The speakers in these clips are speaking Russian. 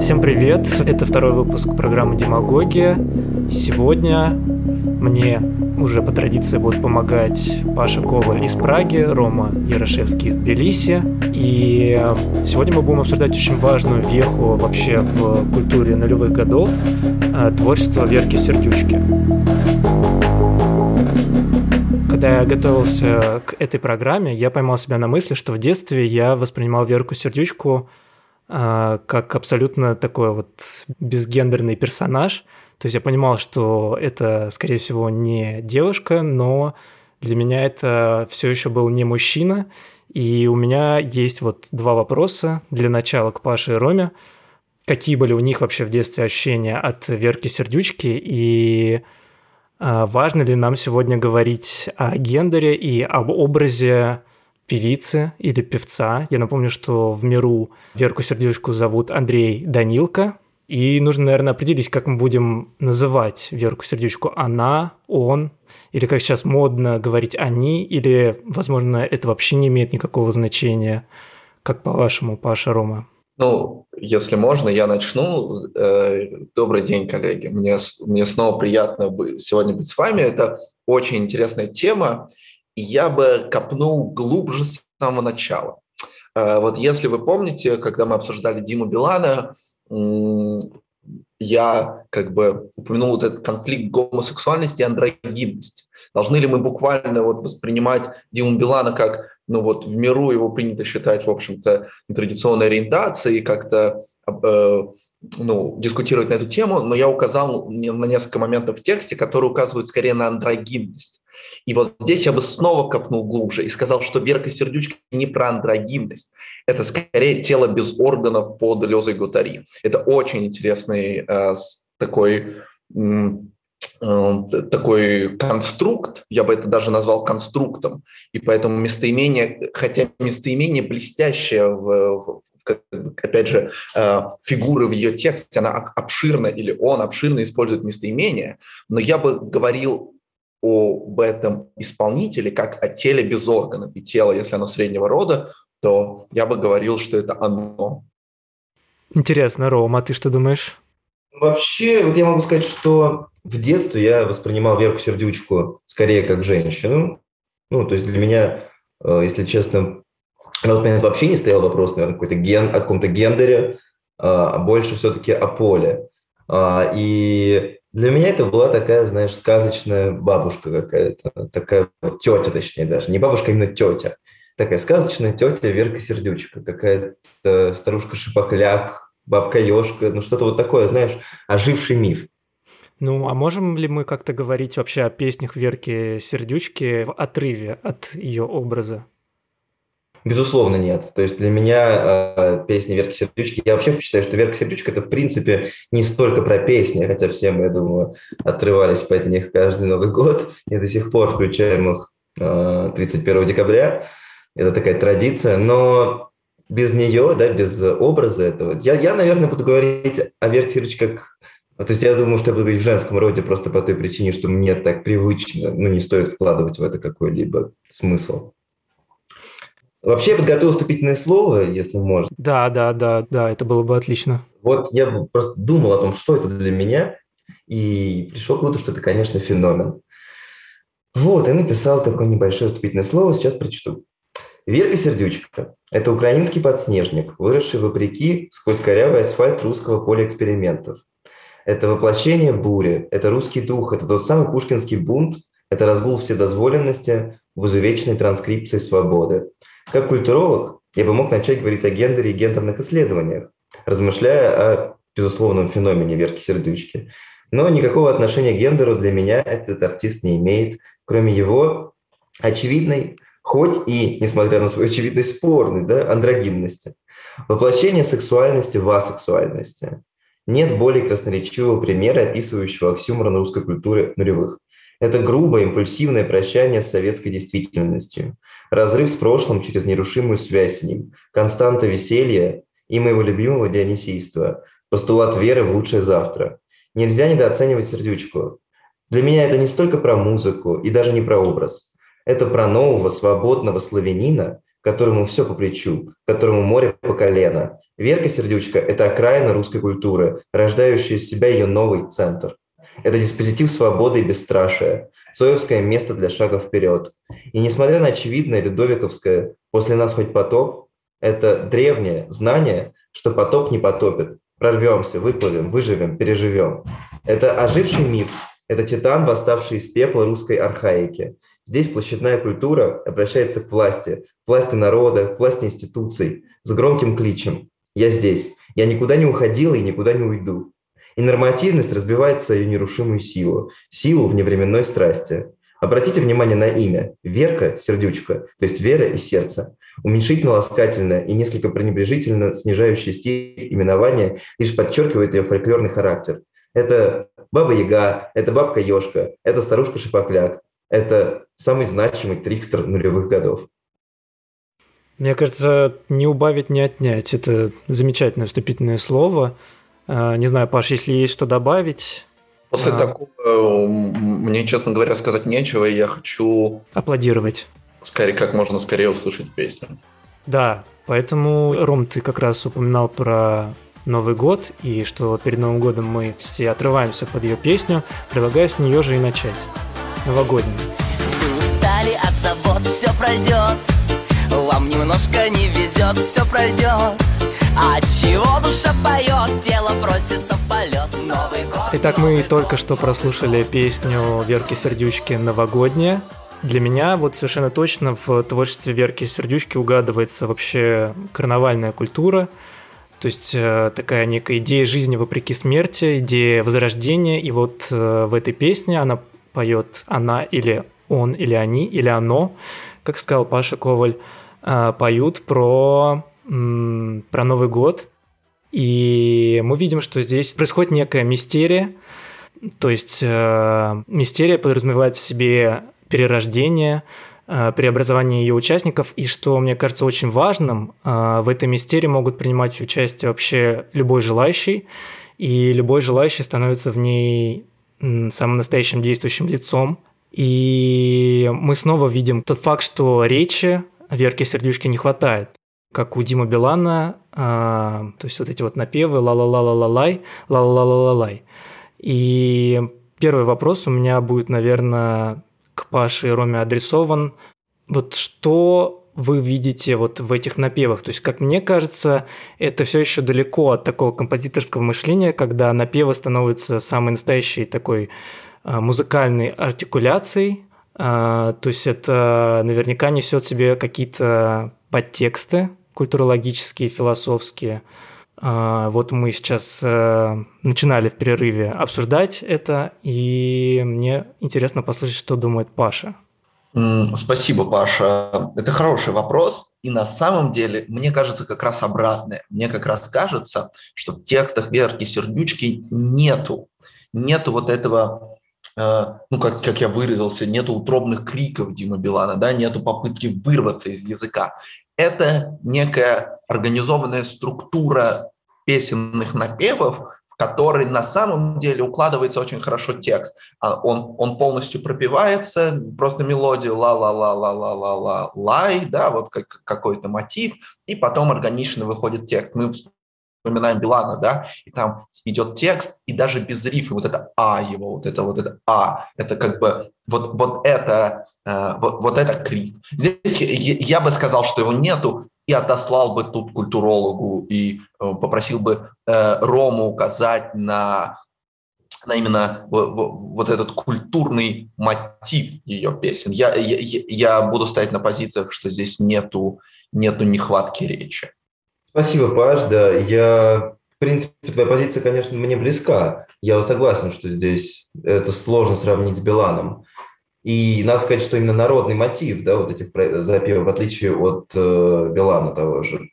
Всем привет! Это второй выпуск программы «Демагогия». Сегодня мне уже по традиции будут помогать Паша Коваль из Праги, Рома Ярошевский из Тбилиси. И сегодня мы будем обсуждать очень важную веху вообще в культуре нулевых годов – творчество Верки Сердючки. Когда я готовился к этой программе, я поймал себя на мысли, что в детстве я воспринимал Верку Сердючку а, как абсолютно такой вот безгендерный персонаж. То есть я понимал, что это, скорее всего, не девушка, но для меня это все еще был не мужчина. И у меня есть вот два вопроса для начала к Паше и Роме. Какие были у них вообще в детстве ощущения от Верки Сердючки и важно ли нам сегодня говорить о гендере и об образе певицы или певца. Я напомню, что в миру Верку Сердючку зовут Андрей Данилко. И нужно, наверное, определить, как мы будем называть Верку Сердючку. Она, он, или как сейчас модно говорить они, или, возможно, это вообще не имеет никакого значения. Как по-вашему, Паша Рома? Ну, если можно, я начну. Э, добрый день, коллеги. Мне, мне снова приятно сегодня быть с вами. Это очень интересная тема я бы копнул глубже с самого начала. Э, вот если вы помните, когда мы обсуждали Диму Билана, я как бы упомянул вот этот конфликт гомосексуальности и андрогинности. Должны ли мы буквально вот воспринимать Диму Билана как, ну вот в миру его принято считать, в общем-то, нетрадиционной ориентацией, как-то э, ну, дискутировать на эту тему, но я указал на несколько моментов в тексте, которые указывают скорее на андрогинность. И вот здесь я бы снова копнул глубже и сказал, что Верка Сердючка не про андрогинность. Это скорее тело без органов под Лезой Гутари. Это очень интересный э, такой э, такой конструкт, я бы это даже назвал конструктом, и поэтому местоимение, хотя местоимение блестящее в, в опять же, э, фигуры в ее тексте, она обширно или он обширно использует местоимение, но я бы говорил об этом исполнителе как о теле без органов. И тело, если оно среднего рода, то я бы говорил, что это оно. Интересно, Рома, а ты что думаешь? Вообще, вот я могу сказать, что в детстве я воспринимал Верку Сердючку скорее как женщину. Ну, то есть для меня, э, если честно, на тот момент вообще не стоял вопрос, наверное, какой-то ген, о каком-то гендере, а больше все-таки о поле. А, и для меня это была такая, знаешь, сказочная бабушка какая-то, такая вот тетя, точнее даже, не бабушка, а именно тетя. Такая сказочная тетя Верка Сердючка, какая-то старушка Шипокляк, бабка Ёшка, ну что-то вот такое, знаешь, оживший миф. Ну, а можем ли мы как-то говорить вообще о песнях Верки Сердючки в отрыве от ее образа? Безусловно, нет. То есть для меня э, песни Верки Сердючки, я вообще считаю, что Верка Сердючка это в принципе не столько про песни, хотя все мы, я думаю, отрывались под них каждый Новый год и до сих пор включаем их э, 31 декабря. Это такая традиция, но без нее, да, без образа этого, я, я наверное, буду говорить о Верке Сердючке как то есть я думаю, что я буду говорить в женском роде просто по той причине, что мне так привычно, ну, не стоит вкладывать в это какой-либо смысл. Вообще подготовил вступительное слово, если можно. Да, да, да, да, это было бы отлично. Вот я просто думал о том, что это для меня, и пришел к выводу, что это, конечно, феномен. Вот, и написал такое небольшое вступительное слово, сейчас прочту. Верка Сердючка – это украинский подснежник, выросший вопреки сквозь корявый асфальт русского поля экспериментов. Это воплощение бури, это русский дух, это тот самый пушкинский бунт, это разгул вседозволенности в изувеченной транскрипции свободы. Как культуролог я бы мог начать говорить о гендере и гендерных исследованиях, размышляя о безусловном феномене Верки Сердючки. Но никакого отношения к гендеру для меня этот артист не имеет, кроме его очевидной, хоть и, несмотря на свою очевидность, спорной да, андрогинности. Воплощение сексуальности в асексуальности. Нет более красноречивого примера, описывающего оксюморон русской культуры нулевых. Это грубое, импульсивное прощание с советской действительностью, разрыв с прошлым через нерушимую связь с ним, константа веселья и моего любимого дионисийства, постулат веры в лучшее завтра. Нельзя недооценивать сердючку. Для меня это не столько про музыку и даже не про образ. Это про нового свободного славянина, которому все по плечу, которому море по колено. Верка Сердючка – это окраина русской культуры, рождающая из себя ее новый центр. Это диспозитив свободы и бесстрашия, соевское место для шага вперед. И несмотря на очевидное Людовиковское «после нас хоть потоп», это древнее знание, что потоп не потопит. Прорвемся, выплывем, выживем, переживем. Это оживший миф, это титан, восставший из пепла русской архаики. Здесь площадная культура обращается к власти, к власти народа, к власти институций, с громким кличем «Я здесь, я никуда не уходила и никуда не уйду». И нормативность разбивается ее нерушимую силу, силу вневременной страсти. Обратите внимание на имя. Верка, сердючка, то есть вера и сердце. Уменьшительно-ласкательное и несколько пренебрежительно снижающее стиль именования лишь подчеркивает ее фольклорный характер. Это Баба Яга, это Бабка Ёшка, это Старушка Шипокляк, это самый значимый трикстер нулевых годов. Мне кажется, не убавить, не отнять. Это замечательное вступительное слово. А, не знаю, Паш, если есть что добавить. После а... такого мне, честно говоря, сказать нечего, и я хочу... Аплодировать. Скорее, как можно скорее услышать песню. Да, поэтому, Ром, ты как раз упоминал про Новый год, и что перед Новым годом мы все отрываемся под ее песню, предлагаю с нее же и начать. Новогоднюю. Вы устали от забот, все пройдет, вам немножко не везет, все пройдет. А чего душа поет, тело просится в полет, Новый год. Итак, мы только что прослушали песню Верки Сердючки «Новогодняя». Для меня вот совершенно точно в творчестве Верки Сердючки угадывается вообще карнавальная культура – то есть э, такая некая идея жизни вопреки смерти, идея возрождения. И вот э, в этой песне она поет она или он, или они, или оно, как сказал Паша Коваль, э, поют про, про Новый год. И мы видим, что здесь происходит некая мистерия. То есть мистерия подразумевает в себе перерождение, Э, преобразования ее участников, и что, мне кажется, очень важным, э, в этой мистерии могут принимать участие вообще любой желающий, и любой желающий становится в ней самым настоящим действующим лицом. И мы снова видим тот факт, что речи Верки Сердючки не хватает. Как у Дима Билана, э, то есть вот эти вот напевы ла-ла-ла-ла-ла-лай, ла-ла-ла-ла-лай. И первый вопрос у меня будет, наверное, к Паше и Роме адресован. Вот что вы видите вот в этих напевах? То есть, как мне кажется, это все еще далеко от такого композиторского мышления, когда напевы становятся самой настоящей такой а, музыкальной артикуляцией. А, то есть это наверняка несет в себе какие-то подтексты культурологические, философские. А, вот мы сейчас начинали в перерыве обсуждать это, и мне интересно послушать, что думает Паша. Спасибо, Паша. Это хороший вопрос. И на самом деле, мне кажется, как раз обратное. Мне как раз кажется, что в текстах Верки Сердючки нету, нету вот этого э, ну, как, как я выразился, нету утробных криков Дима Билана, да, нету попытки вырваться из языка. Это некая организованная структура песенных напевов, который на самом деле укладывается очень хорошо текст. А он, он полностью пропивается, просто мелодия ла-ла-ла-ла-ла-ла-ла-лай, да, вот как какой-то мотив, и потом органично выходит текст. Мы вспоминаем Билана, да, и там идет текст, и даже без рифа, вот это А его, вот это вот это А, это как бы вот, вот это, э, вот, вот это крик. Здесь я бы сказал, что его нету, и отослал бы тут культурологу, и э, попросил бы э, Рому указать на на именно вот, этот культурный мотив ее песен. Я, я, я буду стоять на позициях, что здесь нету, нету нехватки речи. Спасибо, Паш. Да, я, в принципе, твоя позиция, конечно, мне близка. Я согласен, что здесь это сложно сравнить с Биланом. И надо сказать, что именно народный мотив, да, вот этих запевов, в отличие от э, Билана того же,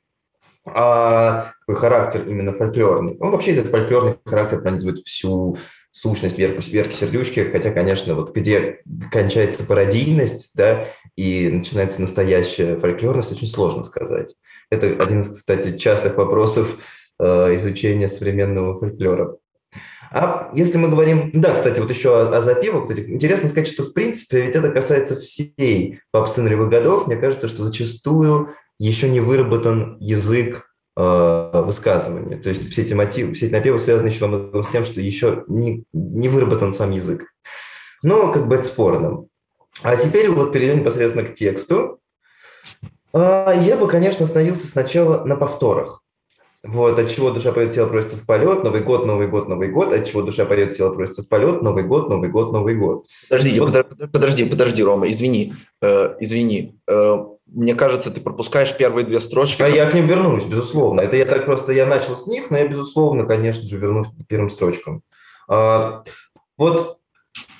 а такой характер именно фольклорный. Он вообще этот фольклорный характер пронизывает всю сущность Верки, Верки Сердючки, хотя, конечно, вот где кончается пародийность, да, и начинается настоящая фольклорность, очень сложно сказать. Это один из, кстати, частых вопросов э, изучения современного фольклора. А если мы говорим... Да, кстати, вот еще о, о запевах. Кстати, интересно сказать, что в принципе ведь это касается всей попсы нулевых годов. Мне кажется, что зачастую еще не выработан язык э, высказывания. То есть все эти мотивы, все эти напевы связаны еще с тем, что еще не, не выработан сам язык. Но как бы это спорно. А теперь вот перейдем непосредственно к тексту. А, я бы, конечно, остановился сначала на повторах. Вот, от чего душа поет, тело просится в полет, Новый год, Новый год, Новый год, от чего душа поет, тело просится в полет, Новый год, Новый год, Новый год. Подожди, вот. подожди, подожди, Рома, извини, э, извини. Э, мне кажется, ты пропускаешь первые две строчки. А я к ним вернусь, безусловно. Это я так просто, я начал с них, но я, безусловно, конечно же, вернусь к первым строчкам. А, вот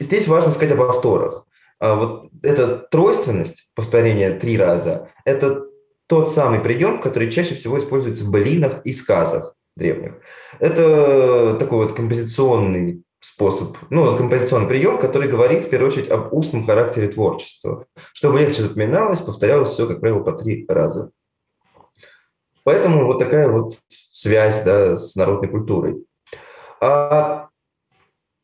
здесь важно сказать об повторах. А, вот эта тройственность, повторение три раза, это тот самый прием, который чаще всего используется в былинах и сказах древних. Это такой вот композиционный способ, ну, композиционный прием, который говорит в первую очередь об устном характере творчества. Чтобы легче запоминалось, повторялось все, как правило, по три раза. Поэтому вот такая вот связь да, с народной культурой. А,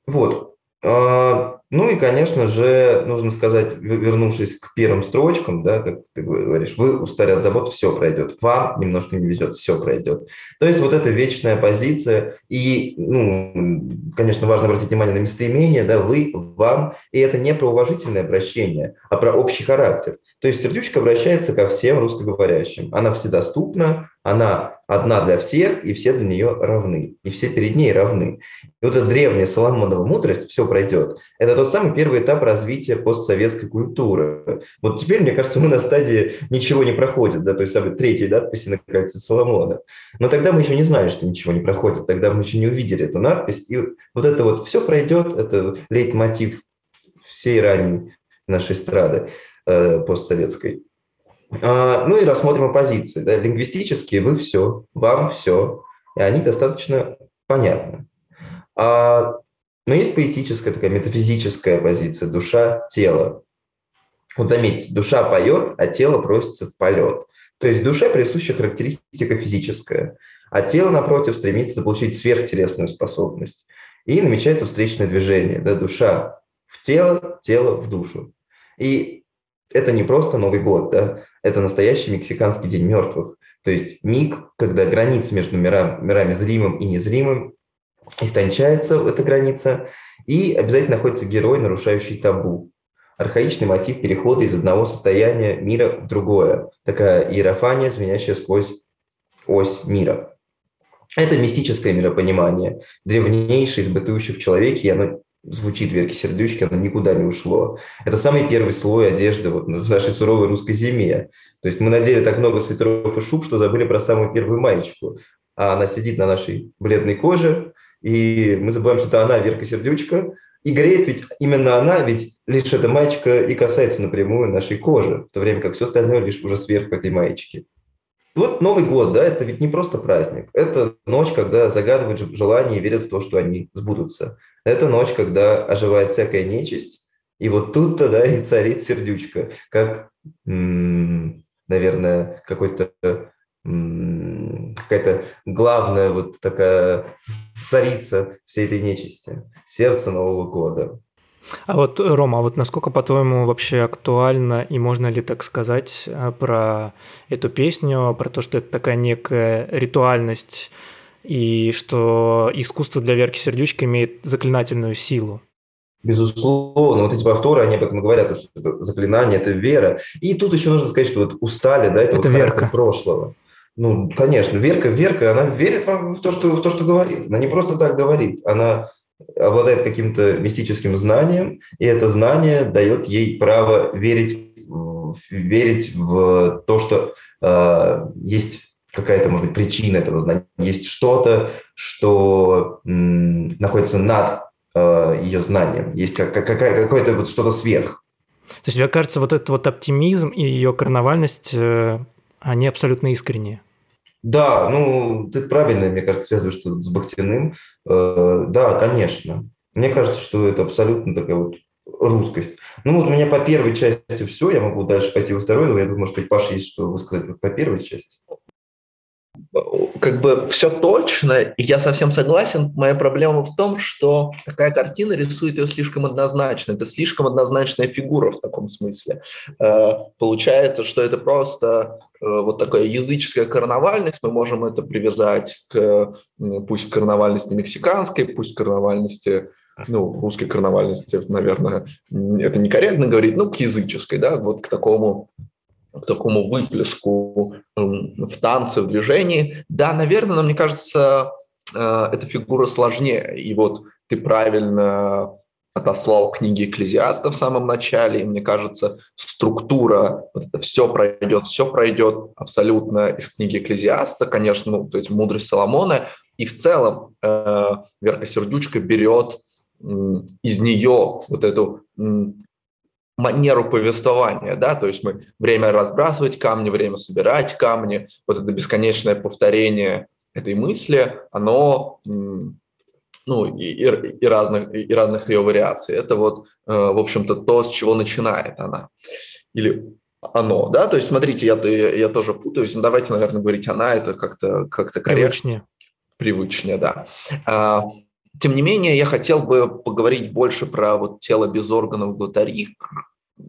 вот. А, ну и, конечно же, нужно сказать, вернувшись к первым строчкам, да, как ты говоришь, вы устали от забот, все пройдет. Вам немножко не везет, все пройдет. То есть вот эта вечная позиция, и, ну, конечно, важно обратить внимание на местоимение, да, вы, вам, и это не про уважительное обращение, а про общий характер. То есть сердючка обращается ко всем русскоговорящим. Она вседоступна, она одна для всех, и все для нее равны, и все перед ней равны. И вот эта древняя Соломонова мудрость «все пройдет» – это тот самый первый этап развития постсоветской культуры. Вот теперь, мне кажется, мы на стадии ничего не проходит, да, то есть самой третьей надписи на кольце Соломона. Но тогда мы еще не знали, что ничего не проходит, тогда мы еще не увидели эту надпись, и вот это вот «все пройдет» – это лейтмотив всей ранней нашей эстрады э, постсоветской. А, ну и рассмотрим оппозиции. Да, лингвистические вы все, вам все, и они достаточно понятны. А, но есть поэтическая такая метафизическая позиция душа, тело. Вот заметьте, душа поет, а тело просится в полет. То есть душе присуща характеристика физическая, а тело, напротив, стремится заполучить сверхтелесную способность. И намечается встречное движение. Да, душа в тело, тело в душу. И это не просто Новый год, да, это настоящий мексиканский день мертвых. То есть миг, когда граница между мирами, мирами зримым и незримым истончается эта граница, и обязательно находится герой, нарушающий табу. Архаичный мотив перехода из одного состояния мира в другое. Такая иерофания, звенящая сквозь ось мира. Это мистическое миропонимание, древнейшее из бытующих в человеке, и оно звучит Верки Сердючки, оно никуда не ушло. Это самый первый слой одежды вот в нашей суровой русской зиме. То есть мы надели так много свитеров и шуб, что забыли про самую первую маечку. А она сидит на нашей бледной коже, и мы забываем, что это она, Верка Сердючка, и греет ведь именно она, ведь лишь эта маечка и касается напрямую нашей кожи, в то время как все остальное лишь уже сверху этой маечки. Вот Новый год, да, это ведь не просто праздник. Это ночь, когда загадывают желания и верят в то, что они сбудутся. Это ночь, когда оживает всякая нечисть. И вот тут-то, да, и царит сердючка, как, наверное, какой-то какая-то главная вот такая царица всей этой нечисти, сердце Нового года. А вот, Рома, а вот насколько, по-твоему, вообще актуально и можно ли так сказать э, про эту песню, про то, что это такая некая ритуальность и что искусство для Верки Сердючки имеет заклинательную силу? Безусловно, вот эти повторы, они об этом говорят, что это заклинание, это вера. И тут еще нужно сказать, что вот устали, да, это, это вот верка. прошлого. Ну, конечно, Верка, Верка, она верит в то, что, в то, что говорит. Она не просто так говорит, она обладает каким-то мистическим знанием, и это знание дает ей право верить, верить в то, что э, есть какая-то, может быть, причина этого знания, есть что-то, что м, находится над э, ее знанием, есть как, как, какое-то вот что-то сверх. То есть, мне кажется, вот этот вот оптимизм и ее карнавальность, э, они абсолютно искренние. Да, ну, ты правильно, мне кажется, связываешь что с Бахтиным. Э, да, конечно. Мне кажется, что это абсолютно такая вот русскость. Ну, вот у меня по первой части все, я могу дальше пойти во второй, но я думаю, может быть, Паша есть что высказать по первой части. Как бы все точно, и я совсем согласен. Моя проблема в том, что такая картина рисует ее слишком однозначно. Это слишком однозначная фигура в таком смысле. Э, получается, что это просто э, вот такая языческая карнавальность. Мы можем это привязать к пусть карнавальности мексиканской, пусть карнавальности ну, русской карнавальности, наверное, это некорректно говорить, ну, к языческой, да, вот к такому к такому выплеску в танце, в движении. Да, наверное, но мне кажется, э, эта фигура сложнее. И вот ты правильно отослал книги Экклезиаста в самом начале, и мне кажется, структура, вот это все пройдет, все пройдет абсолютно из книги Экклезиаста, конечно, ну, то есть мудрость Соломона, и в целом э, Верка Сердючка берет э, из нее вот эту манеру повествования, да, то есть мы время разбрасывать камни, время собирать камни, вот это бесконечное повторение этой мысли, оно, ну, и, и, и, разных, и разных ее вариаций. Это вот, э, в общем-то, то, с чего начинает она. Или оно, да, то есть, смотрите, я, я, я тоже путаюсь, но давайте, наверное, говорить она, это как-то как корректно. Привычнее. Привычнее, да. Тем не менее, я хотел бы поговорить больше про вот тело без органов Гутарик.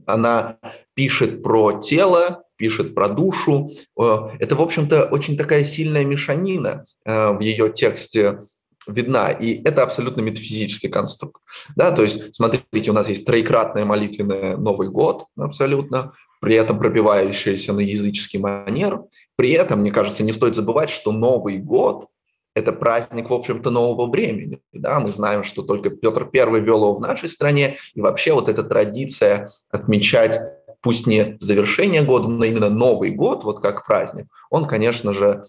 Она пишет про тело, пишет про душу. Э, это, в общем-то, очень такая сильная мешанина э, в ее тексте видна, и это абсолютно метафизический конструкт. Да, то есть, смотрите, у нас есть троекратная молитвенная Новый год, абсолютно, при этом пробивающаяся на языческий манер. При этом, мне кажется, не стоит забывать, что Новый год это праздник, в общем-то, нового времени. Да? Мы знаем, что только Петр I вел его в нашей стране, и вообще вот эта традиция отмечать пусть не завершение года, но именно Новый год, вот как праздник, он, конечно же,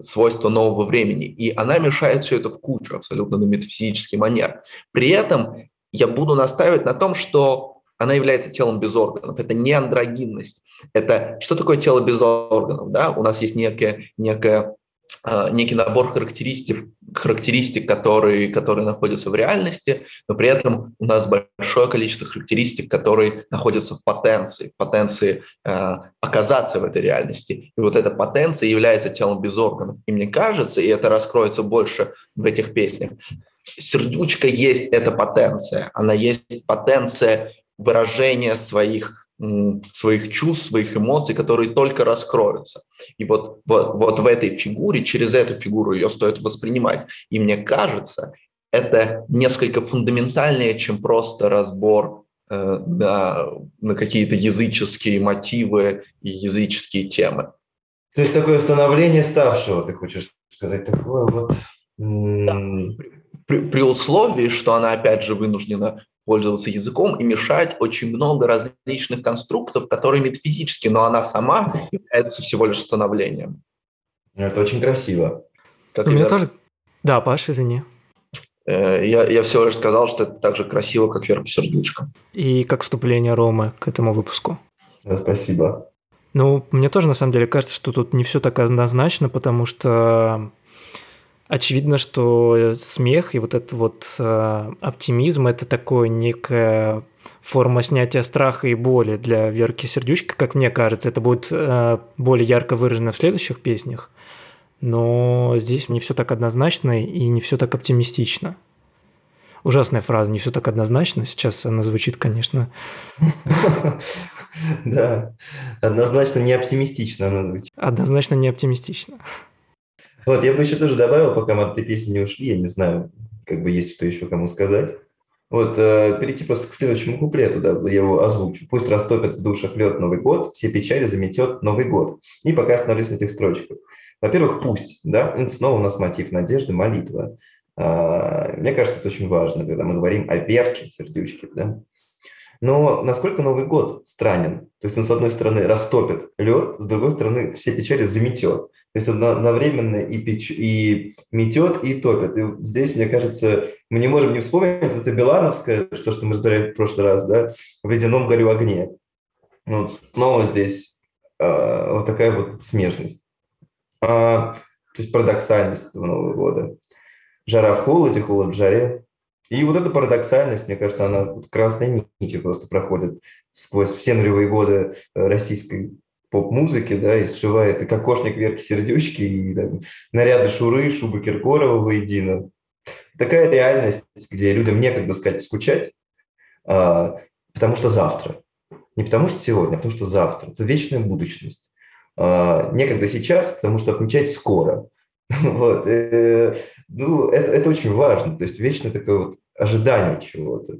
свойство нового времени. И она мешает все это в кучу, абсолютно на метафизический манер. При этом я буду настаивать на том, что она является телом без органов. Это не андрогинность. Это что такое тело без органов? Да? У нас есть некая а, некий набор характеристик, характеристик которые, которые находятся в реальности, но при этом у нас большое количество характеристик, которые находятся в потенции, в потенции э, оказаться в этой реальности. И вот эта потенция является телом без органов. И мне кажется, и это раскроется больше в этих песнях, сердючка есть эта потенция. Она есть потенция выражения своих своих чувств, своих эмоций, которые только раскроются. И вот, вот, вот в этой фигуре, через эту фигуру ее стоит воспринимать. И мне кажется, это несколько фундаментальнее, чем просто разбор э, на, на какие-то языческие мотивы и языческие темы. То есть такое становление ставшего, ты хочешь сказать, такое вот... Да. При, при условии, что она опять же вынуждена пользоваться языком и мешать очень много различных конструктов, которые метафизически, но она сама является всего лишь становлением. Это очень красиво. Как У меня тоже... Да, Паша, извини. Э, я, я всего лишь сказал, что это так же красиво, как Верка Сердючка. И как вступление Ромы к этому выпуску. Да, спасибо. Ну, мне тоже на самом деле кажется, что тут не все так однозначно, потому что очевидно, что смех и вот этот вот э, оптимизм – это такое некая форма снятия страха и боли для Верки Сердючки, как мне кажется. Это будет э, более ярко выражено в следующих песнях, но здесь не все так однозначно и не все так оптимистично. Ужасная фраза, не все так однозначно. Сейчас она звучит, конечно. Да, однозначно не оптимистично она звучит. Однозначно не оптимистично. Вот, я бы еще тоже добавил, пока мы от этой песни не ушли, я не знаю, как бы есть что еще кому сказать. Вот, э, перейти просто к следующему куплету, да, я его озвучу. «Пусть растопит в душах лед Новый год, все печали заметет Новый год». И пока остановлюсь на этих строчках. Во-первых, «пусть», да, это снова у нас мотив надежды, молитва. А, мне кажется, это очень важно, когда мы говорим о верке сердючке, да. Но насколько Новый год странен? То есть он, с одной стороны, растопит лед, с другой стороны, все печали заметет. То есть он одновременно и, печ... и метет, и топит. И здесь, мне кажется, мы не можем не вспомнить, это Белановское, то, что мы разбирали в прошлый раз, да, в «Ледяном горю огне». Вот снова здесь э, вот такая вот смежность. А, то есть парадоксальность этого Нового года. Жара в холоде, холод в жаре. И вот эта парадоксальность, мне кажется, она красной нитью просто проходит сквозь все нулевые годы э, российской поп-музыки, да, и сшивает и кокошник Верки Сердючки, и там, наряды Шуры, шубы Киркорова воедино. Такая реальность, где людям некогда сказать скучать, а, потому что завтра. Не потому что сегодня, а потому что завтра. Это вечная будущность. А, некогда сейчас, потому что отмечать скоро. Вот. Э, ну, это, это очень важно. То есть вечно такое вот ожидание чего-то,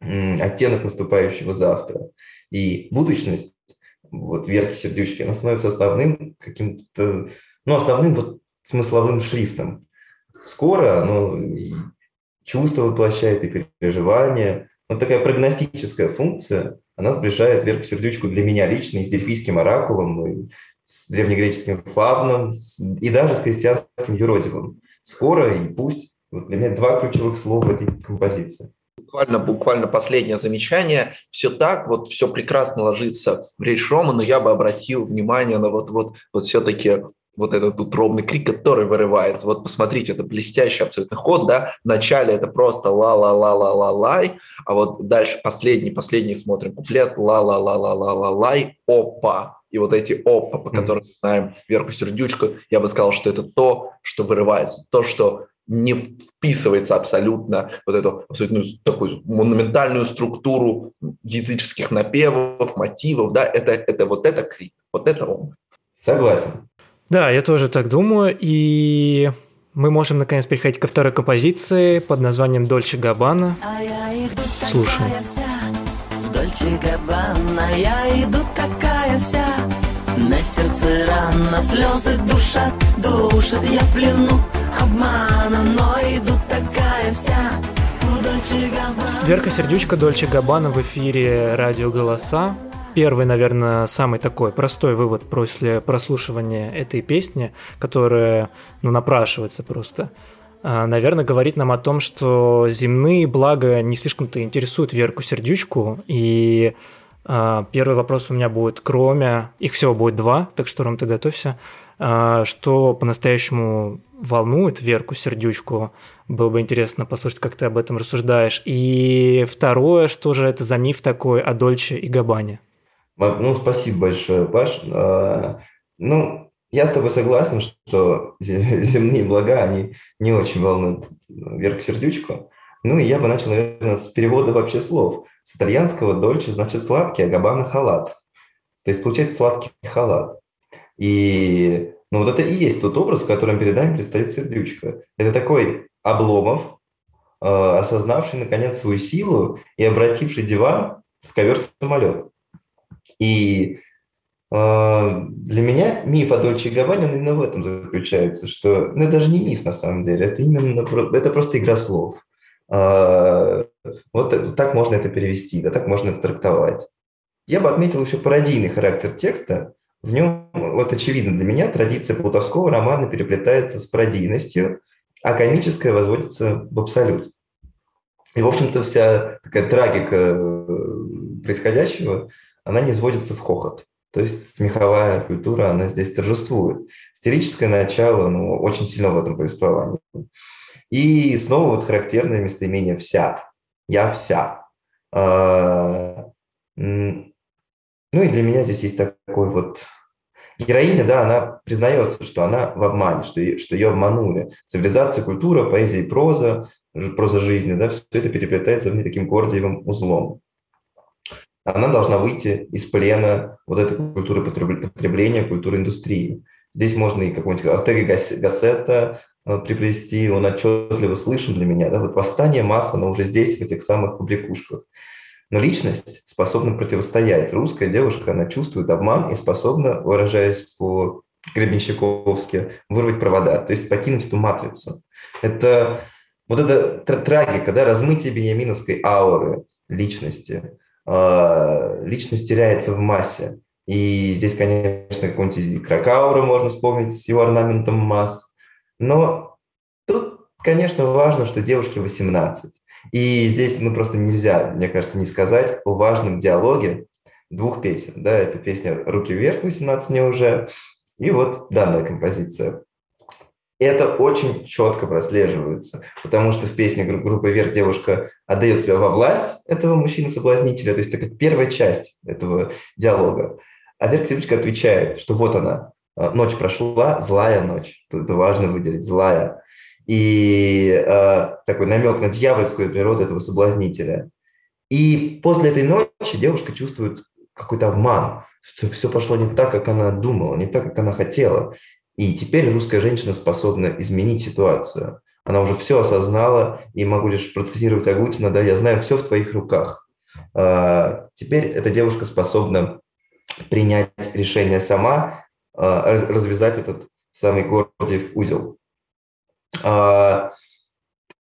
оттенок наступающего завтра. И будущность, вот Верки Сердючки, она становится основным каким-то, ну, основным вот смысловым шрифтом. Скоро оно и чувства воплощает, и переживания. Вот такая прогностическая функция, она сближает Верку Сердючку для меня лично и с дельфийским оракулом, и с древнегреческим фавном, и даже с христианским юродивым. Скоро и пусть. Вот для меня два ключевых слова этой композиции. Буквально, буквально последнее замечание. Все так, вот все прекрасно ложится в речь Рома, но я бы обратил внимание на вот, вот, вот все-таки вот этот утробный крик, который вырывается. Вот посмотрите, это блестящий абсолютно ход, да, вначале это просто ла-ла-ла-ла-ла-лай, а вот дальше последний, последний смотрим куплет ла-ла-ла-ла-ла-ла-лай, опа, и вот эти опа, по которым мы знаем Верку Сердючку, я бы сказал, что это то, что вырывается, то, что не вписывается абсолютно вот эту абсолютную такую монументальную структуру языческих напевов, мотивов, да, это, это вот это крик, вот это он. Согласен. Да, я тоже так думаю, и мы можем наконец переходить ко второй композиции под названием «Дольче Габбана». Слушаем. В Дольче Габбана я иду такая вся, на сердце рана, слезы душат, душат, я в плену обмана, но иду такая вся, Верка Сердючка, Дольче Габбана в эфире «Радио Голоса» первый, наверное, самый такой простой вывод после прослушивания этой песни, которая, ну, напрашивается просто, а, наверное, говорит нам о том, что земные блага не слишком-то интересуют Верку Сердючку, и а, первый вопрос у меня будет, кроме, их всего будет два, так что, Ром, ты готовься, а, что по-настоящему волнует Верку Сердючку, было бы интересно послушать, как ты об этом рассуждаешь. И второе, что же это за миф такой о Дольче и Габане? Ну, спасибо большое, Паш. А, ну, я с тобой согласен, что земные блага, они не очень волнуют Верку Сердючку. Ну, и я бы начал, наверное, с перевода вообще слов. С итальянского «дольче» значит «сладкий», а «габана» – «халат». То есть, получается, сладкий халат. И ну, вот это и есть тот образ, в котором перед нами предстает Сердючка. Это такой Обломов, э, осознавший, наконец, свою силу и обративший диван в ковер-самолет. И э, для меня миф о Дольче Габбане именно в этом заключается, что ну, это даже не миф на самом деле, это именно это просто игра слов. Э, вот так можно это перевести, да, так можно это трактовать. Я бы отметил еще пародийный характер текста. В нем, вот очевидно для меня, традиция плутовского романа переплетается с пародийностью, а комическое возводится в абсолют. И, в общем-то, вся такая трагика э, происходящего она не сводится в хохот. То есть смеховая культура, она здесь торжествует. Стерическое начало, ну, очень сильно в этом повествовании. И снова вот характерное местоимение «вся». «Я вся». А, ну и для меня здесь есть такой вот Героиня, да, она признается, что она в обмане, что, ее, что ее обманули. Цивилизация, культура, поэзия и проза, проза жизни, да, все это переплетается в ней таким гордиевым узлом она должна выйти из плена вот этой культуры потребления, культуры индустрии. Здесь можно и какого-нибудь Артега Гассета э, приплести, он отчетливо слышен для меня. Да? Вот восстание масс, оно уже здесь, в этих самых публикушках. Но личность способна противостоять. Русская девушка, она чувствует обман и способна, выражаясь по Гребенщиковски, вырвать провода, то есть покинуть эту матрицу. Это вот эта трагика, да, размытие бениаминовской ауры личности, личность теряется в массе. И здесь, конечно, какой-нибудь Кракаура можно вспомнить с его орнаментом масс. Но тут, конечно, важно, что девушке 18. И здесь, ну, просто нельзя, мне кажется, не сказать о важном диалоге двух песен. Да, это песня «Руки вверх», 18 мне уже, и вот данная композиция это очень четко прослеживается, потому что в песне группы «Вверх» девушка отдает себя во власть этого мужчины-соблазнителя, то есть это как первая часть этого диалога. А Верка Сердючка отвечает, что вот она, э, ночь прошла, злая ночь. Тут это важно выделить, злая. И э, такой намек на дьявольскую природу этого соблазнителя. И после этой ночи девушка чувствует какой-то обман, что все пошло не так, как она думала, не так, как она хотела. И теперь русская женщина способна изменить ситуацию. Она уже все осознала, и могу лишь процитировать Агутина, да, я знаю, все в твоих руках. А, теперь эта девушка способна принять решение сама, а, развязать этот самый Гордиев узел. А,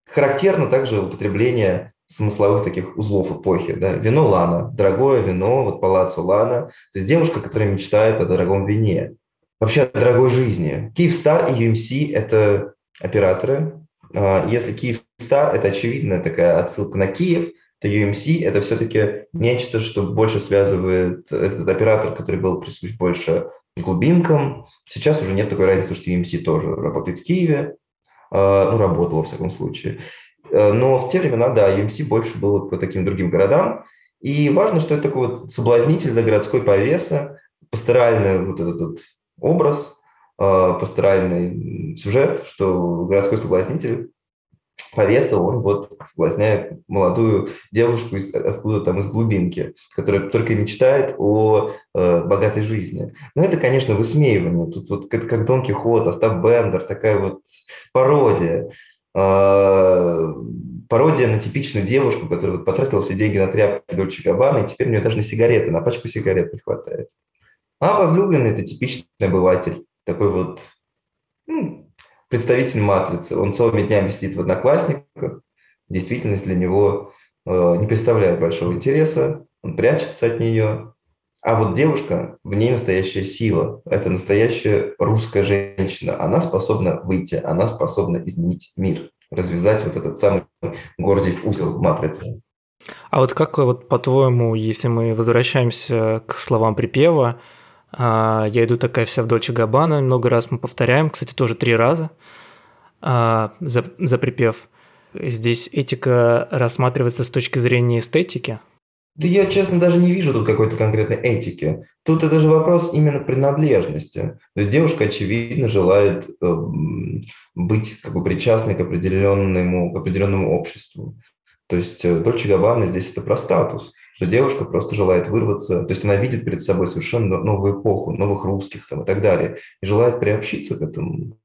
характерно также употребление смысловых таких узлов эпохи. Да? Вино Лана, дорогое вино, вот палаццо Лана. То есть девушка, которая мечтает о дорогом вине. Вообще о дорогой жизни. Киевстар и UMC – это операторы. А, если Киевстар – это очевидная такая отсылка на Киев, то UMC – это все-таки нечто, что больше связывает этот оператор, который был присущ больше глубинкам. Сейчас уже нет такой разницы, что UMC тоже работает в Киеве, а, ну, работал во всяком случае. Э, но в те времена, да, UMC больше было по таким другим городам. И важно, что это такой вот соблазнитель для городской повеса, пасторальный вот этот образ, э, пасторальный сюжет, что городской соблазнитель повеса, он вот соблазняет молодую девушку из, откуда там из глубинки, которая только мечтает о э, богатой жизни. Но это, конечно, высмеивание. Тут вот как, как Дон Кихот, Остап Бендер, такая вот пародия. Э, пародия на типичную девушку, которая вот потратила все деньги на тряпки Дольче Габбана, и теперь у нее даже на сигареты, на пачку сигарет не хватает. А возлюбленный – это типичный обыватель, такой вот ну, представитель матрицы. Он целыми днями сидит в одноклассниках, действительность для него э, не представляет большого интереса, он прячется от нее. А вот девушка, в ней настоящая сила. Это настоящая русская женщина. Она способна выйти, она способна изменить мир, развязать вот этот самый Гордиев узел матрицы. А вот как, вот по-твоему, если мы возвращаемся к словам припева, я иду такая вся в Дольче Габбана, много раз мы повторяем, кстати, тоже три раза а, за, за припев. Здесь этика рассматривается с точки зрения эстетики, да я, честно, даже не вижу тут какой-то конкретной этики. Тут это же вопрос именно принадлежности. То есть девушка, очевидно, желает э, быть как бы причастной к определенному, к определенному обществу. То есть э, Дольче Габбана здесь это про статус, что девушка просто желает вырваться, то есть она видит перед собой совершенно новую эпоху, новых русских там, и так далее, и желает приобщиться к этому.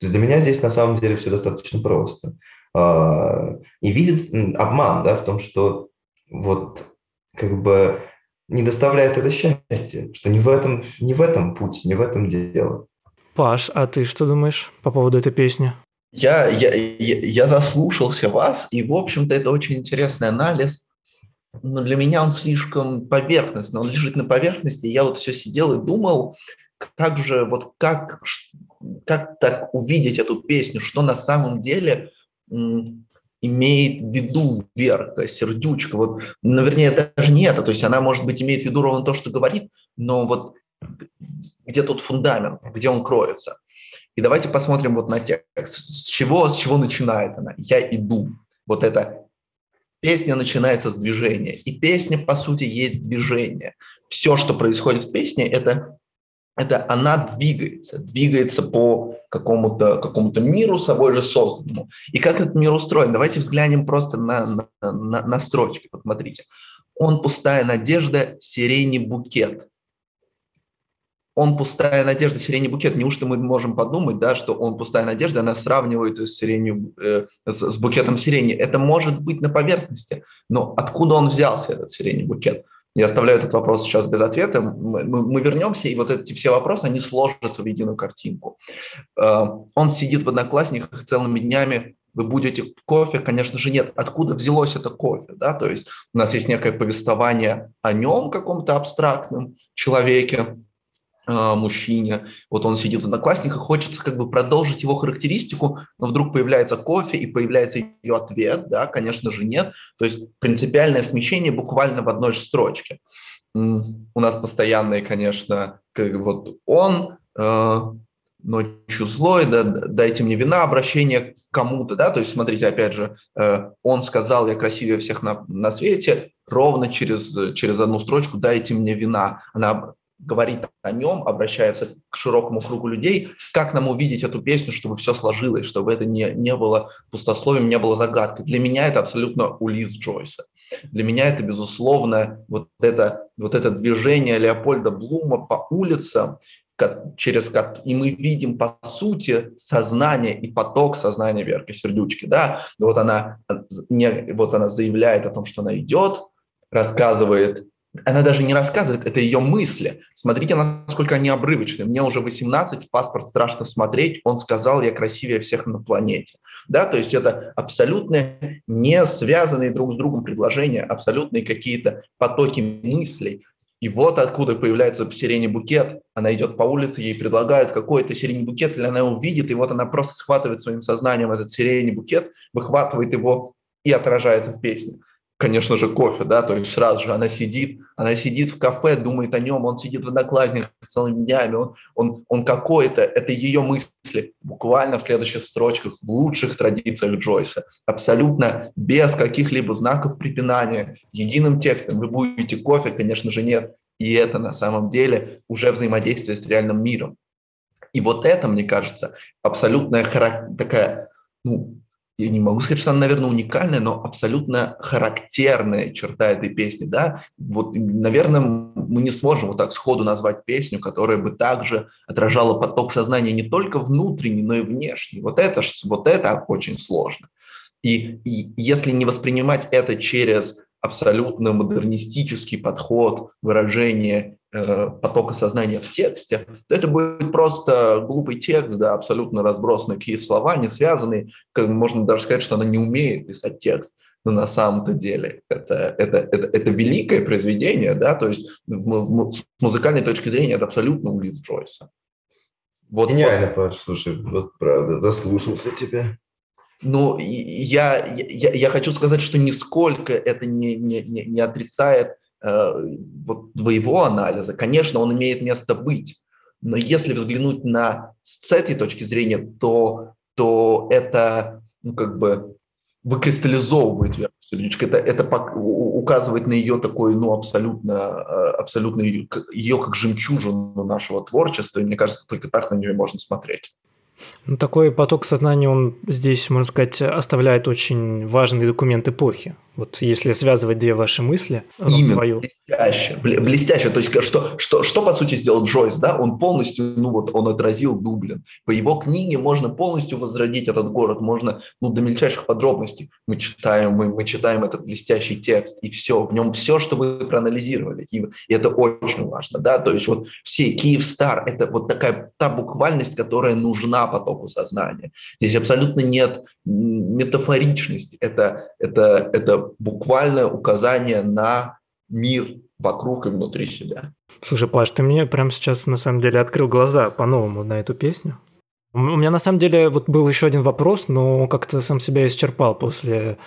То есть для меня здесь на самом деле все достаточно просто. А, и видит обман да, в том, что вот как бы не доставляет это счастье, что не в этом, не в этом путь, не в этом дело. Паш, а ты что думаешь по поводу этой песни? Я, я, я, заслушался вас, и, в общем-то, это очень интересный анализ, но для меня он слишком поверхностный, он лежит на поверхности, я вот все сидел и думал, как же, вот как, как так увидеть эту песню, что на самом деле имеет в виду Верка, Сердючка, вот, ну, вернее, даже не это, то есть она, может быть, имеет в виду ровно то, что говорит, но вот где тут фундамент, где он кроется. И давайте посмотрим вот на текст. С чего, с чего начинает она? «Я иду». Вот это песня начинается с движения. И песня, по сути, есть движение. Все, что происходит в песне, это это она двигается, двигается по какому-то какому миру собой же созданному. И как этот мир устроен? Давайте взглянем просто на, на, на, на строчки. Посмотрите. Он пустая надежда, сирени букет. Он пустая надежда, сирени букет. Неужто мы можем подумать, да, что он пустая надежда, она сравнивает с, сиренью, э, с, с букетом сирени. Это может быть на поверхности, но откуда он взялся, этот сирени букет? Я оставляю этот вопрос сейчас без ответа. Мы, мы, вернемся, и вот эти все вопросы, они сложатся в единую картинку. Э, он сидит в одноклассниках целыми днями. Вы будете кофе? Конечно же, нет. Откуда взялось это кофе? Да? То есть у нас есть некое повествование о нем, каком-то абстрактном человеке, мужчине, вот он сидит в одноклассниках, хочется как бы продолжить его характеристику, но вдруг появляется кофе и появляется ее ответ, да, конечно же нет, то есть принципиальное смещение буквально в одной же строчке. У нас постоянные, конечно, как, вот он, э, ночью злой, да, дайте мне вина, обращение к кому-то, да, то есть смотрите, опять же, э, он сказал, я красивее всех на, на свете, ровно через, через одну строчку, дайте мне вина, она говорит о нем, обращается к широкому кругу людей, как нам увидеть эту песню, чтобы все сложилось, чтобы это не, не было пустословием, не было загадкой. Для меня это абсолютно Улис Джойса. Для меня это, безусловно, вот это, вот это движение Леопольда Блума по улицам, через и мы видим по сути сознание и поток сознания Верки Сердючки, да, вот она не, вот она заявляет о том, что она идет, рассказывает, она даже не рассказывает, это ее мысли. Смотрите, насколько они обрывочные. Мне уже 18, в паспорт страшно смотреть. Он сказал, я красивее всех на планете. Да, то есть это абсолютно не связанные друг с другом предложения, абсолютные какие-то потоки мыслей. И вот откуда появляется в сирене букет. Она идет по улице, ей предлагают какой-то сирень букет, или она его видит, и вот она просто схватывает своим сознанием этот сирень букет, выхватывает его и отражается в песне конечно же, кофе, да, то есть сразу же она сидит, она сидит в кафе, думает о нем, он сидит в одноклассниках целыми днями, он, он, он какой-то, это ее мысли, буквально в следующих строчках, в лучших традициях Джойса, абсолютно без каких-либо знаков препинания, единым текстом, вы будете кофе, конечно же, нет, и это на самом деле уже взаимодействие с реальным миром. И вот это, мне кажется, абсолютная такая, ну, я не могу сказать, что она, наверное, уникальная, но абсолютно характерная черта этой песни, да, вот, наверное, мы не сможем вот так сходу назвать песню, которая бы также отражала поток сознания не только внутренний, но и внешний. Вот это, вот это очень сложно. И, и если не воспринимать это через абсолютно модернистический подход выражения Э, потока сознания в тексте, то это будет просто глупый текст, да, абсолютно разбросанные какие слова, не связанные. Можно даже сказать, что она не умеет писать текст. Но на самом-то деле это, это, это, это великое произведение, да, то есть в, в, с музыкальной точки зрения это абсолютно улиц Джойса. Вот, Гениально, вот. Паш, слушай, вот правда, заслушался тебя. Ну, я, я, я хочу сказать, что нисколько это не, не, не, не отрицает Э, вот твоего анализа, конечно, он имеет место быть. Но если взглянуть на с этой точки зрения, то, то это ну, как бы выкристаллизовывает верхушку Это, это указывает на ее такой, ну, абсолютно, э, абсолютно ее, ее как жемчужину нашего творчества. И мне кажется, только так на нее можно смотреть. Ну, такой поток сознания, он здесь, можно сказать, оставляет очень важный документ эпохи. Вот если связывать две ваши мысли. Именно, твою. блестяще, блестяще. То есть что, что, что по сути сделал Джойс, да? Он полностью, ну вот, он отразил Дублин. По его книге можно полностью возродить этот город, можно, ну, до мельчайших подробностей. Мы читаем, мы, мы читаем этот блестящий текст, и все, в нем все, что вы проанализировали. И, и это очень важно, да? То есть вот все, Киев Стар, это вот такая та буквальность, которая нужна потоку сознания. Здесь абсолютно нет метафоричности. Это, это, это буквальное указание на мир вокруг и внутри себя. Слушай, Паш, ты мне прямо сейчас на самом деле открыл глаза по-новому на эту песню. У меня на самом деле вот был еще один вопрос, но как-то сам себя исчерпал после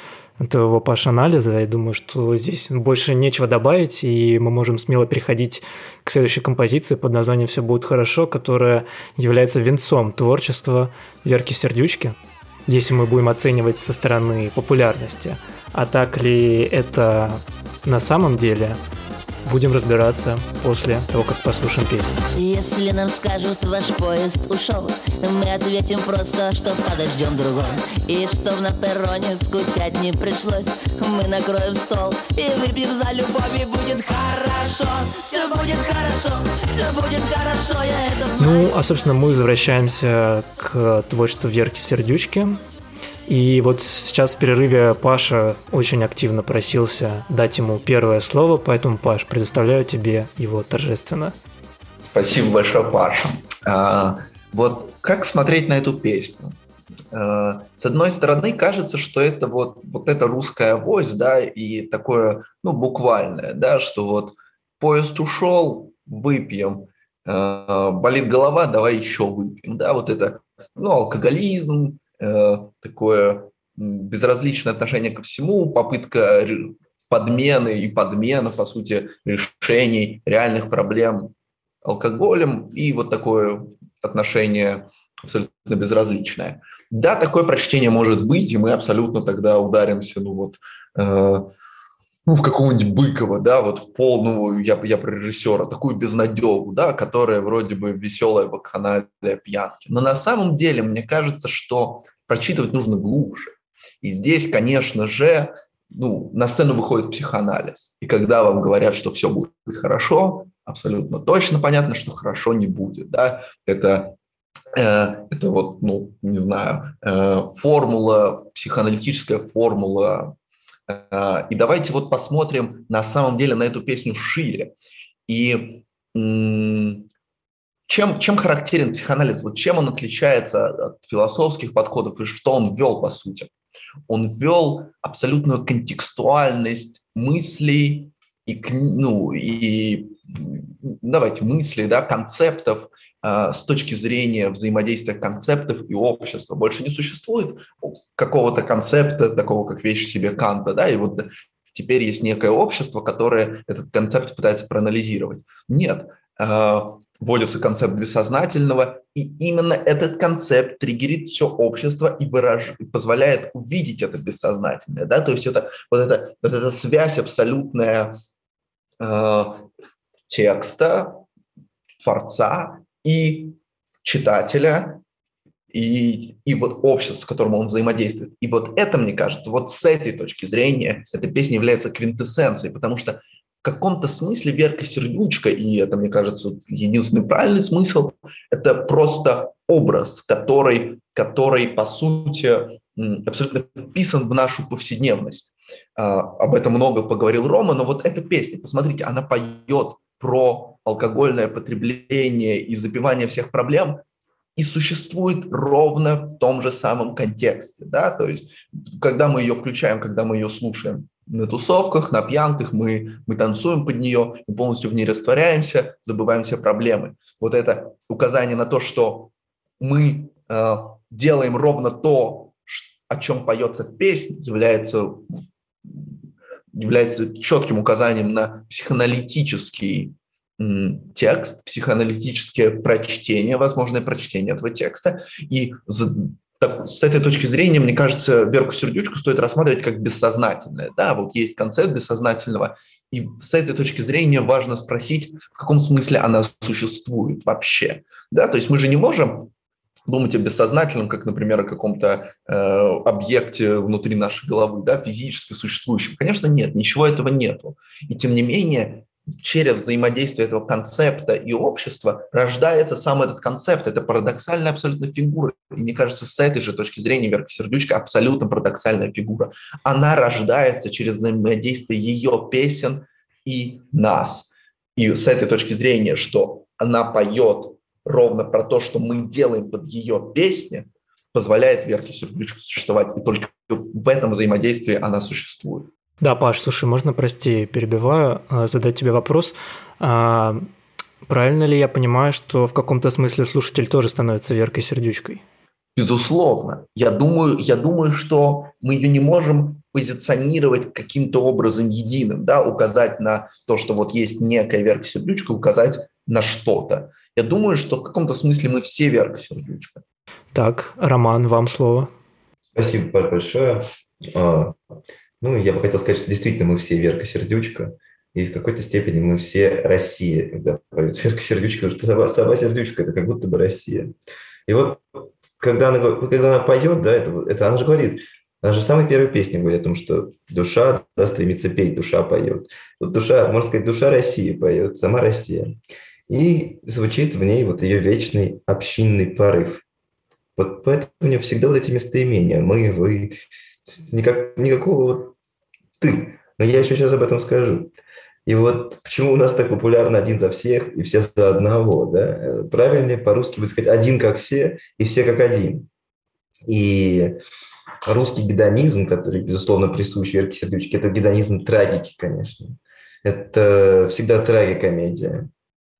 твоего Паш анализа. Я думаю, что здесь больше нечего добавить, и мы можем смело переходить к следующей композиции под названием «Все будет хорошо», которая является венцом творчества Верки Сердючки если мы будем оценивать со стороны популярности. А так ли это на самом деле, будем разбираться после того, как послушаем песню. Если нам скажут, ваш поезд ушел, мы ответим просто, что подождем другой. И что на перроне скучать не пришлось, мы накроем стол и выпьем за любовь, и будет хорошо, все будет хорошо, все будет хорошо, я это знаю. Ну, а, собственно, мы возвращаемся к творчеству Верки Сердючки, и вот сейчас в перерыве Паша очень активно просился дать ему первое слово, поэтому, Паш, предоставляю тебе его торжественно. Спасибо большое, Паша. А, вот как смотреть на эту песню? А, с одной стороны, кажется, что это вот, вот эта русская авось, да, и такое, ну, буквальное, да, что вот поезд ушел, выпьем, а, болит голова, давай еще выпьем, да, вот это, ну, алкоголизм, такое безразличное отношение ко всему, попытка подмены и подмена, по сути, решений реальных проблем алкоголем и вот такое отношение абсолютно безразличное. Да, такое прочтение может быть, и мы абсолютно тогда ударимся, ну вот, э, ну, в какого-нибудь Быкова, да, вот в пол, ну, я, я про режиссера, такую безнадегу, да, которая вроде бы веселая вакханалия пьянки. Но на самом деле, мне кажется, что прочитывать нужно глубже. И здесь, конечно же, ну, на сцену выходит психоанализ. И когда вам говорят, что все будет хорошо, абсолютно точно понятно, что хорошо не будет, да, это Э, это вот, ну, не знаю, э, формула, психоаналитическая формула. Э, и давайте вот посмотрим на самом деле на эту песню шире. И чем, чем характерен психоанализ? Вот чем он отличается от философских подходов и что он ввел, по сути? Он ввел абсолютную контекстуальность мыслей и, ну, и давайте мыслей, да, концептов, а, с точки зрения взаимодействия концептов и общества. Больше не существует какого-то концепта, такого как вещь в себе Канта, да, и вот теперь есть некое общество, которое этот концепт пытается проанализировать. Нет, а, вводится концепт бессознательного, и именно этот концепт триггерит все общество и, выраж... позволяет увидеть это бессознательное. Да? То есть это вот, это, вот эта связь абсолютная э, текста, творца и читателя, и, и вот общество, с которым он взаимодействует. И вот это, мне кажется, вот с этой точки зрения эта песня является квинтэссенцией, потому что в каком-то смысле Верка Сердючка, и это, мне кажется, единственный правильный смысл, это просто образ, который, который по сути, абсолютно вписан в нашу повседневность. А, об этом много поговорил Рома, но вот эта песня, посмотрите, она поет про алкогольное потребление и запивание всех проблем и существует ровно в том же самом контексте. Да? То есть, когда мы ее включаем, когда мы ее слушаем на тусовках, на пьянках, мы, мы танцуем под нее, мы полностью в ней растворяемся, забываем все проблемы. Вот это указание на то, что мы э, делаем ровно то, о чем поется в песне, является является четким указанием на психоаналитический текст, психоаналитическое прочтение, возможное прочтение этого текста. И так, с этой точки зрения, мне кажется, Верку Сердючку стоит рассматривать как бессознательное. Да, вот есть концепт бессознательного, и с этой точки зрения важно спросить, в каком смысле она существует вообще. Да, то есть мы же не можем думать о бессознательном, как, например, о каком-то э, объекте внутри нашей головы, да, физически существующем. Конечно, нет, ничего этого нету. И тем не менее, через взаимодействие этого концепта и общества рождается сам этот концепт. Это парадоксальная абсолютно фигура. И мне кажется, с этой же точки зрения Верка Сердючка абсолютно парадоксальная фигура. Она рождается через взаимодействие ее песен и нас. И с этой точки зрения, что она поет ровно про то, что мы делаем под ее песни, позволяет Верке Сердючку существовать. И только в этом взаимодействии она существует. Да, Паш, слушай, можно, прости, перебиваю, а, задать тебе вопрос. А, правильно ли я понимаю, что в каком-то смысле слушатель тоже становится Веркой Сердючкой? Безусловно. Я думаю, я думаю, что мы ее не можем позиционировать каким-то образом единым, да, указать на то, что вот есть некая Верка Сердючка, указать на что-то. Я думаю, что в каком-то смысле мы все Верка Сердючка. Так, Роман, вам слово. Спасибо большое. А, ну, я бы хотел сказать, что действительно мы все Верка Сердючка, и в какой-то степени мы все Россия, когда поют Верка Сердючка, что сама, сама Сердючка – это как будто бы Россия. И вот когда она, когда она поет, да, это, это она же говорит, она же в самой первой песне говорит о том, что душа да, стремится петь, душа поет. Вот душа, можно сказать, душа России поет, сама Россия. И звучит в ней вот ее вечный общинный порыв. Вот поэтому у нее всегда вот эти местоимения. Мы, вы, никак, никакого вот ты. Но я еще сейчас об этом скажу. И вот почему у нас так популярно один за всех и все за одного, да? Правильнее по-русски будет сказать один как все и все как один. И русский гедонизм, который, безусловно, присущ Верке Сердючке, это гедонизм трагики, конечно. Это всегда трагикомедия.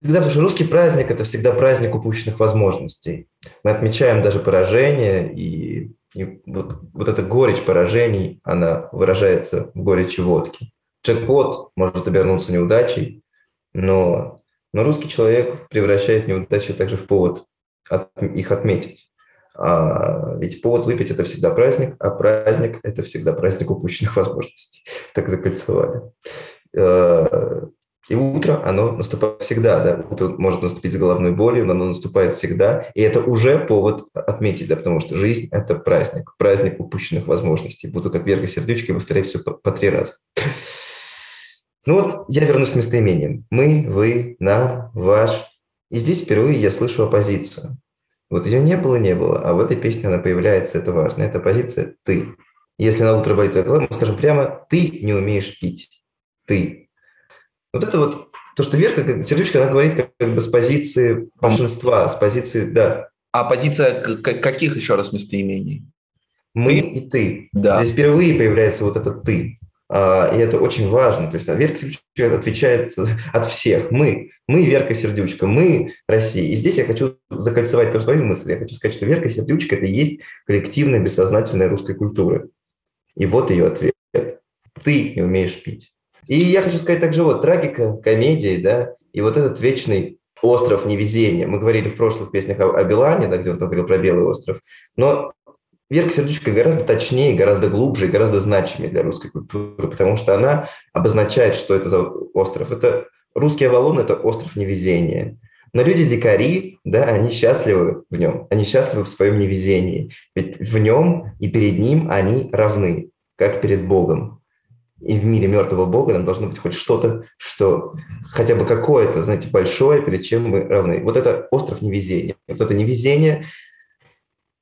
Всегда, потому что русский праздник – это всегда праздник упущенных возможностей. Мы отмечаем даже поражение, и, и вот, вот эта горечь поражений, она выражается в горечи водки. Джекпот может обернуться неудачей, но, но русский человек превращает неудачи также в повод от, их отметить. А, ведь повод выпить – это всегда праздник, а праздник – это всегда праздник упущенных возможностей. Так закольцевали. И утро, оно наступает всегда, да, утро может наступить с головной болью, но оно наступает всегда, и это уже повод отметить, да, потому что жизнь – это праздник, праздник упущенных возможностей. Буду как Верка Сердючка повторять все по, по три раза. Ну вот, я вернусь к местоимениям. Мы, вы, на, ваш. И здесь впервые я слышу оппозицию. Вот ее не было, не было, а в этой песне она появляется, это важно. Это позиция «ты». Если на утро болит твоя голова, мы скажем прямо «ты не умеешь пить». «Ты». Вот это вот то, что Верка, как, сердечко, она говорит как, как бы с позиции большинства, с позиции, да. А позиция каких еще раз местоимений? Мы ты? и ты. Да. Здесь впервые появляется вот это ты. А, и это очень важно. То есть Верка Сердючка отвечает от всех. Мы. Мы Верка Сердючка. Мы Россия. И здесь я хочу закольцевать тоже свою мысль. Я хочу сказать, что Верка Сердючка – это и есть коллективная бессознательная русской культуры. И вот ее ответ. Ты не умеешь пить. И я хочу сказать также вот трагика, комедии, да, и вот этот вечный остров невезения. Мы говорили в прошлых песнях о, о Билане, да, где он говорил про Белый остров. Но Верка Сердючка гораздо точнее, гораздо глубже и гораздо значимее для русской культуры, потому что она обозначает, что это за остров. Это русский Авалон – это остров невезения. Но люди-дикари, да, они счастливы в нем, они счастливы в своем невезении. Ведь в нем и перед ним они равны, как перед Богом. И в мире мертвого Бога нам должно быть хоть что-то, что хотя бы какое-то, знаете, большое, перед чем мы равны. Вот это остров невезения. Вот это невезение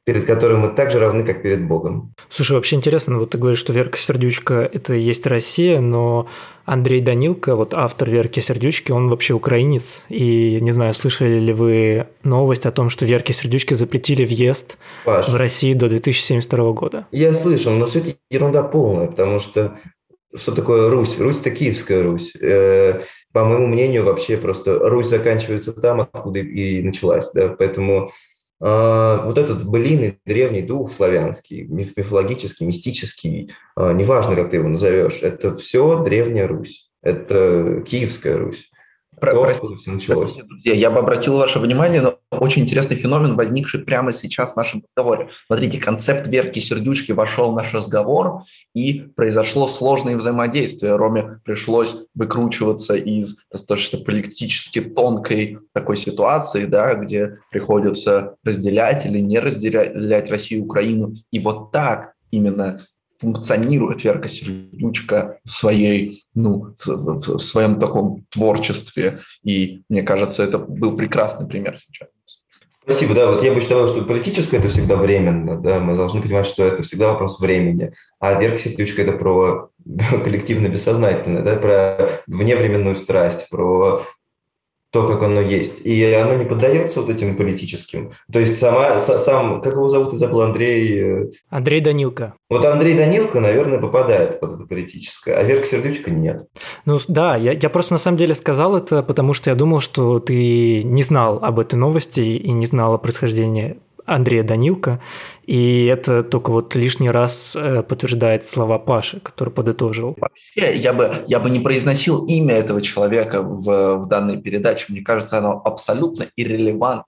перед которым мы так же равны, как перед Богом. Слушай, вообще интересно, вот ты говоришь, что Верка Сердючка – это и есть Россия, но Андрей Данилко, вот автор Верки Сердючки, он вообще украинец. И не знаю, слышали ли вы новость о том, что Верке Сердючке запретили въезд Паш, в Россию до 2072 года? Я слышал, но все это ерунда полная, потому что что такое Русь? Русь – это Киевская Русь. Э, по моему мнению, вообще просто Русь заканчивается там, откуда и началась. Да? Поэтому а, вот этот былиный древний дух славянский, мифологический, мистический, а, неважно, как ты его назовешь, это все Древняя Русь, это Киевская Русь. Про, простите, простите, друзья, я бы обратил ваше внимание на очень интересный феномен, возникший прямо сейчас в нашем разговоре. Смотрите, концепт Верки Сердючки вошел в наш разговор, и произошло сложное взаимодействие. Роме пришлось выкручиваться из достаточно политически тонкой такой ситуации, да, где приходится разделять или не разделять Россию и Украину. И вот так именно функционирует Верка Сердючка в своей, ну, в, в, в своем таком творчестве. И мне кажется, это был прекрасный пример сейчас. Спасибо, да, вот я бы считал, что политическое это всегда временно, да, мы должны понимать, что это всегда вопрос времени, а Верка Сердючка это про коллективно бессознательное, да, про вневременную страсть, про то, как оно есть. И оно не поддается вот этим политическим. То есть сама, сам, как его зовут, я забыл, Андрей... Э, Андрей Данилко. Вот Андрей Данилко, наверное, попадает под это политическое, а Верка Сердючка нет. Ну да, я, я просто на самом деле сказал это, потому что я думал, что ты не знал об этой новости и не знал о происхождении Андрея Данилко, и это только вот лишний раз э, подтверждает слова Паши, который подытожил. Вообще, я бы, я бы не произносил имя этого человека в, в данной передаче. Мне кажется, оно абсолютно иррелевантно.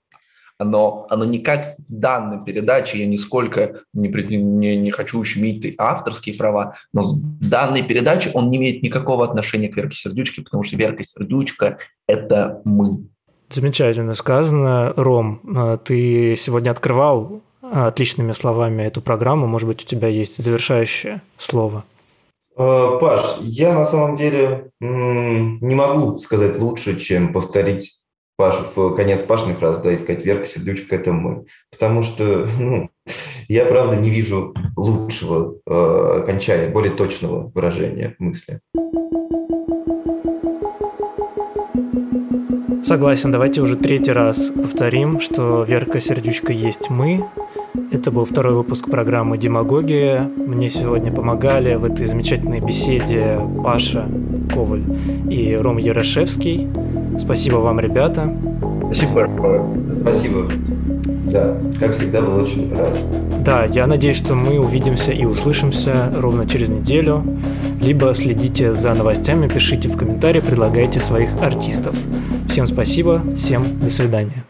Оно, оно никак в данной передаче, я нисколько не, не, не хочу ущемить авторские права, но в данной передаче он не имеет никакого отношения к Верке Сердючке, потому что Верка Сердючка – это мы. Замечательно сказано. Ром, э, ты сегодня открывал э, отличными словами эту программу. Может быть, у тебя есть завершающее слово? Э, Паш, я на самом деле не могу сказать лучше, чем повторить Пашу, в конец Пашиной фразы, да, и сказать «Верка Сердючка – это мы». Потому что ну, я, правда, не вижу лучшего э, окончания, более точного выражения мысли. Согласен, давайте уже третий раз повторим, что Верка Сердючка есть мы. Это был второй выпуск программы «Демагогия». Мне сегодня помогали в этой замечательной беседе Паша Коваль и Ром Ярошевский. Спасибо вам, ребята. Спасибо. Спасибо. Да, как всегда, был очень рад. Да, я надеюсь, что мы увидимся и услышимся ровно через неделю. Либо следите за новостями, пишите в комментарии, предлагайте своих артистов. Всем спасибо, всем до свидания.